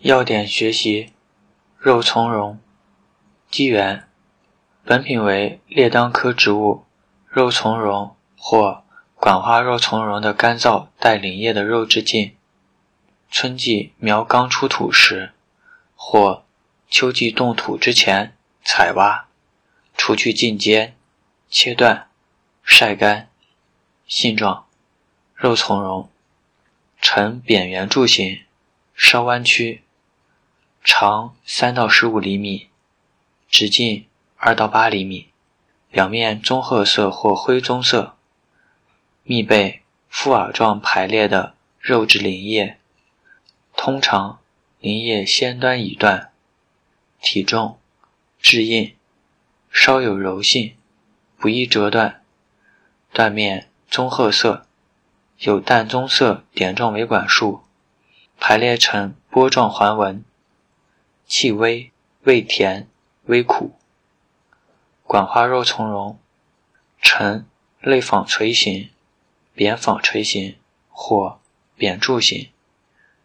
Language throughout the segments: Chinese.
要点学习：肉苁蓉。机缘：本品为列当科植物肉苁蓉或管花肉苁蓉的干燥带鳞叶的肉质茎。春季苗刚出土时，或秋季动土之前采挖，除去茎尖，切断，晒干。性状：肉苁蓉，呈扁圆柱形，稍弯曲。长三到十五厘米，直径二到八厘米，表面棕褐色或灰棕色，密被覆耳状排列的肉质鳞叶，通常鳞叶先端已断，体重质硬，稍有柔性，不易折断，断面棕褐色，有淡棕色点状维管束，排列成波状环纹。气微，味甜，微苦。管花肉苁蓉，呈类纺锤形、扁纺锤形或扁柱形，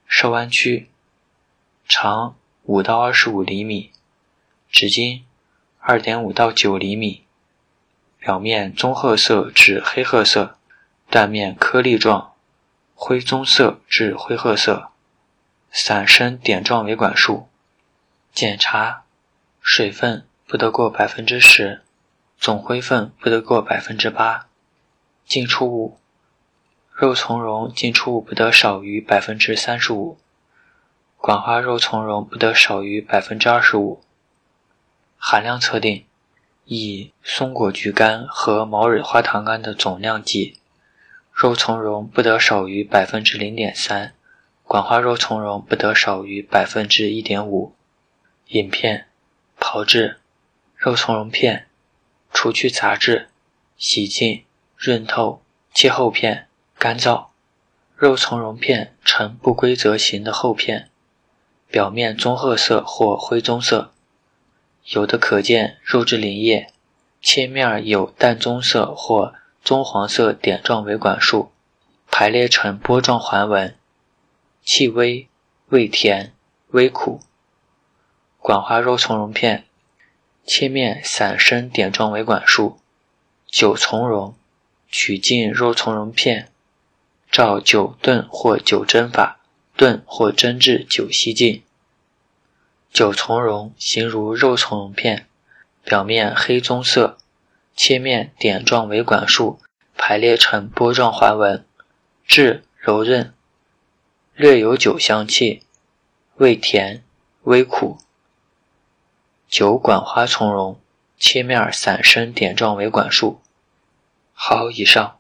稍弯曲，长五到二十五厘米，直径二点五到九厘米，表面棕褐色至黑褐色，断面颗粒状，灰棕色至灰褐色，伞身点状维管束。检查：水分不得过百分之十，总灰分不得过百分之八。进出物：肉苁蓉进出物不得少于百分之三十五，管花肉苁蓉不得少于百分之二十五。含量测定：以松果菊苷和毛蕊花糖苷的总量计，肉苁蓉不得少于百分之零点三，管花肉苁蓉不得少于百分之一点五。饮片，炮制，肉苁蓉片，除去杂质，洗净，润透，切厚片，干燥。肉苁蓉片呈不规则形的厚片，表面棕褐色或灰棕色，有的可见肉质鳞叶，切面有淡棕色或棕黄色点状维管束，排列成波状环纹，气微，味甜，微苦。管花肉苁蓉片，切面散生点状维管束。酒苁蓉，取净肉苁蓉片，照酒炖或酒蒸法炖或蒸至酒稀净。酒苁蓉形如肉苁蓉片，表面黑棕色，切面点状维管束排列成波状环纹，质柔韧，略有酒香气，味甜，微苦。九管花从容，切面散生点状维管束。好，以上。